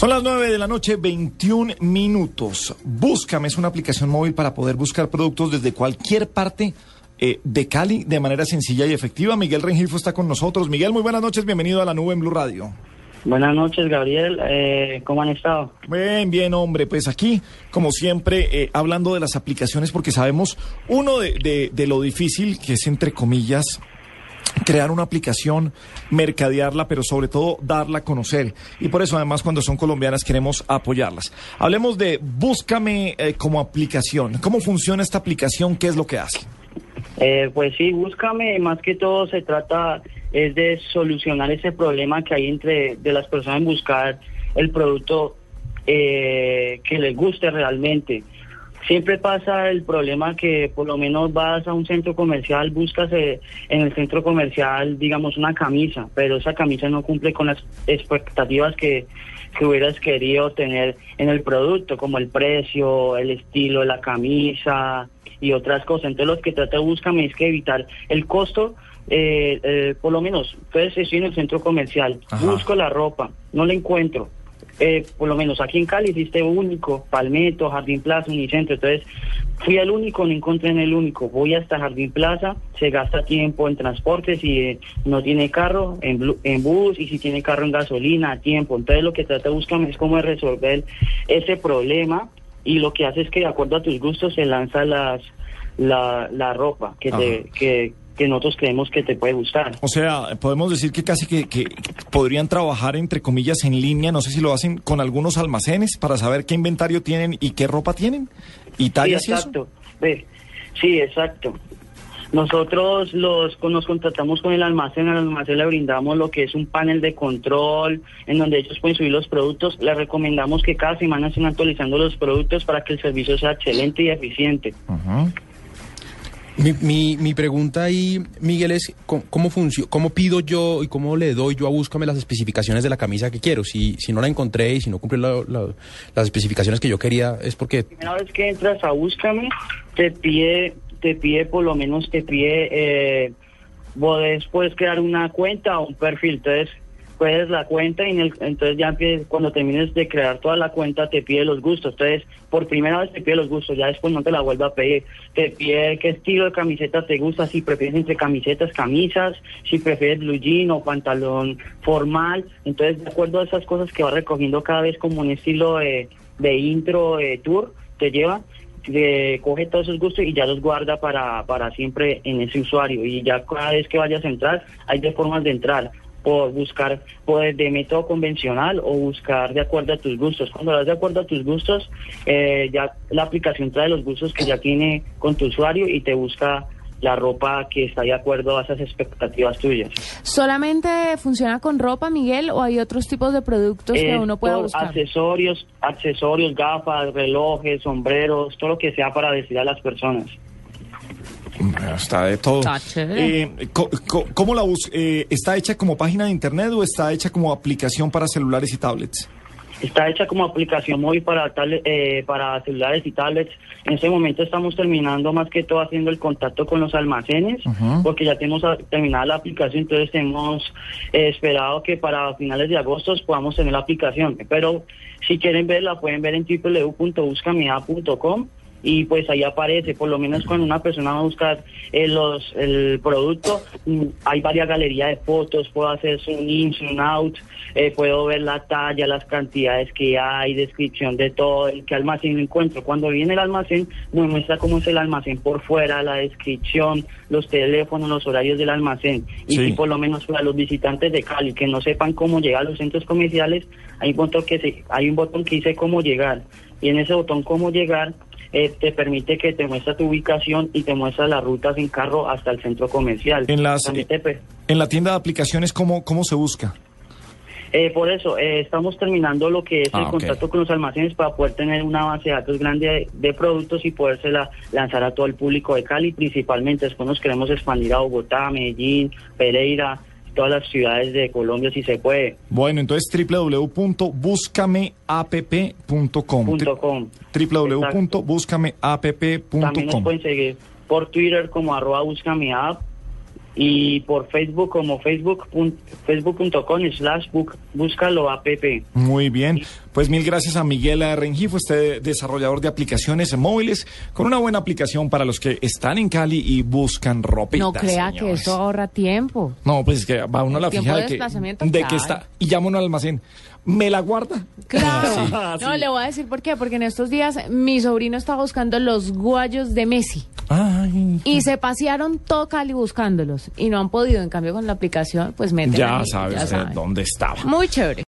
Son las 9 de la noche, 21 minutos. Búscame es una aplicación móvil para poder buscar productos desde cualquier parte eh, de Cali de manera sencilla y efectiva. Miguel Rengifo está con nosotros. Miguel, muy buenas noches, bienvenido a la nube en Blue Radio. Buenas noches, Gabriel. Eh, ¿Cómo han estado? Bien, bien, hombre. Pues aquí, como siempre, eh, hablando de las aplicaciones, porque sabemos, uno de, de, de lo difícil que es, entre comillas, crear una aplicación, mercadearla, pero sobre todo darla a conocer. Y por eso, además, cuando son colombianas, queremos apoyarlas. Hablemos de Búscame eh, como aplicación. ¿Cómo funciona esta aplicación? ¿Qué es lo que hace? Eh, pues sí, Búscame, más que todo se trata es de solucionar ese problema que hay entre de las personas en buscar el producto eh, que les guste realmente. Siempre pasa el problema que por lo menos vas a un centro comercial, buscas eh, en el centro comercial, digamos, una camisa, pero esa camisa no cumple con las expectativas que, que hubieras querido tener en el producto, como el precio, el estilo de la camisa y otras cosas. Entonces, lo que trata de buscar es que evitar el costo eh, eh, por lo menos, entonces estoy en el centro comercial, Ajá. busco la ropa, no la encuentro. Eh, por lo menos aquí en Cali existe único, Palmetto, Jardín Plaza, Unicentro. Entonces fui al único, no encontré en el único. Voy hasta Jardín Plaza, se gasta tiempo en transporte, si eh, no tiene carro, en, blu- en bus, y si tiene carro en gasolina, tiempo. Entonces lo que trata de buscar es cómo resolver ese problema y lo que hace es que de acuerdo a tus gustos se lanza las la, la ropa que, te, que, que nosotros creemos que te puede gustar. O sea, podemos decir que casi que, que podrían trabajar, entre comillas, en línea. No sé si lo hacen con algunos almacenes para saber qué inventario tienen y qué ropa tienen. Y Sí, tallas y eso. exacto. Sí, exacto. Nosotros los nos contratamos con el almacén, al almacén le brindamos lo que es un panel de control en donde ellos pueden subir los productos. Les recomendamos que cada semana estén actualizando los productos para que el servicio sea excelente y eficiente. Mi, mi, mi pregunta ahí, Miguel, es cómo, cómo, cómo pido yo y cómo le doy yo a búscame las especificaciones de la camisa que quiero. Si, si no la encontré y si no cumple la- la- las especificaciones que yo quería, es porque... primera vez que entras a Búscame, te pide, te pide por lo menos, te pide, eh, puedes crear una cuenta o un perfil, entonces puedes la cuenta y en el- entonces ya empie- cuando termines de crear toda la cuenta te pide los gustos, entonces por primera vez te pide los gustos, ya después no te la vuelve a pedir, te pide qué estilo de camiseta te gusta, si prefieres entre camisetas, camisas, si prefieres blue jean o pantalón formal, entonces de acuerdo a esas cosas que va recogiendo cada vez como un estilo de, de intro, de tour, te lleva, te coge todos esos gustos y ya los guarda para, para siempre en ese usuario. Y ya cada vez que vayas a entrar, hay dos formas de entrar. Por buscar por de método convencional o buscar de acuerdo a tus gustos. Cuando das de acuerdo a tus gustos, eh, ya la aplicación trae los gustos que ya tiene con tu usuario y te busca la ropa que está de acuerdo a esas expectativas tuyas. ¿Solamente funciona con ropa, Miguel, o hay otros tipos de productos que Eh, uno pueda buscar? Accesorios, accesorios, gafas, relojes, sombreros, todo lo que sea para vestir a las personas. Está de todo. Está chévere. Eh, ¿Cómo la bus eh, ¿Está hecha como página de internet o está hecha como aplicación para celulares y tablets? Está hecha como aplicación móvil para, tablet- eh, para celulares y tablets. En este momento estamos terminando más que todo haciendo el contacto con los almacenes, porque ya tenemos terminada la aplicación, entonces hemos eh, esperado que para finales de agosto podamos tener la aplicación. Pero si quieren verla, pueden ver en www.buscamea.com y pues ahí aparece, por lo menos cuando una persona va a buscar eh, los, el producto, mm, hay varias galerías de fotos, puedo hacer zoom in, zoom out, eh, puedo ver la talla, las cantidades que hay, descripción de todo, en qué almacén encuentro. Cuando viene el almacén, me muestra cómo es el almacén por fuera, la descripción, los teléfonos, los horarios del almacén. Y Sí. si por lo menos para los visitantes de Cali que no sepan cómo llegar a los centros comerciales, hay un botón que, se, hay un botón que dice cómo llegar. Y en ese botón cómo llegar, eh, te permite que te muestra tu ubicación y te muestra las rutas en carro hasta el centro comercial. En las- En la tienda de aplicaciones, ¿cómo, cómo se busca? Eh, por eso, eh, estamos terminando lo que es Ah, el ok. contacto con los almacenes para poder tener una base de datos grande de, de productos y podérsela lanzar a todo el público de Cali, principalmente. Después nos queremos expandir a Bogotá, Medellín, Pereira, todas las ciudades de Colombia si se puede. Bueno, entonces www.buscameapp.com. Punto com. También nos www.buscameapp.com. pueden seguir por Twitter como arroba búscame app y por Facebook como facebook facebook.com slash bu- búscalo app. Muy bien. Pues mil gracias a Miguel Rengifo, este desarrollador de aplicaciones móviles, con una buena aplicación para los que están en Cali y buscan ropita. No crea que eso ahorra tiempo. No, pues es que va uno a la fija de de que, está y llama uno al almacén. ¿Me la guarda? Claro. Ah, No, sí. le voy a decir por qué. Porque en estos días mi sobrino estaba buscando los guayos de Messi. Ay, Y se pasearon todo Cali buscándolos. Y no han podido. En cambio, con la aplicación, pues meten ya ahí, sabes ya saben. dónde estaba. Muy chévere.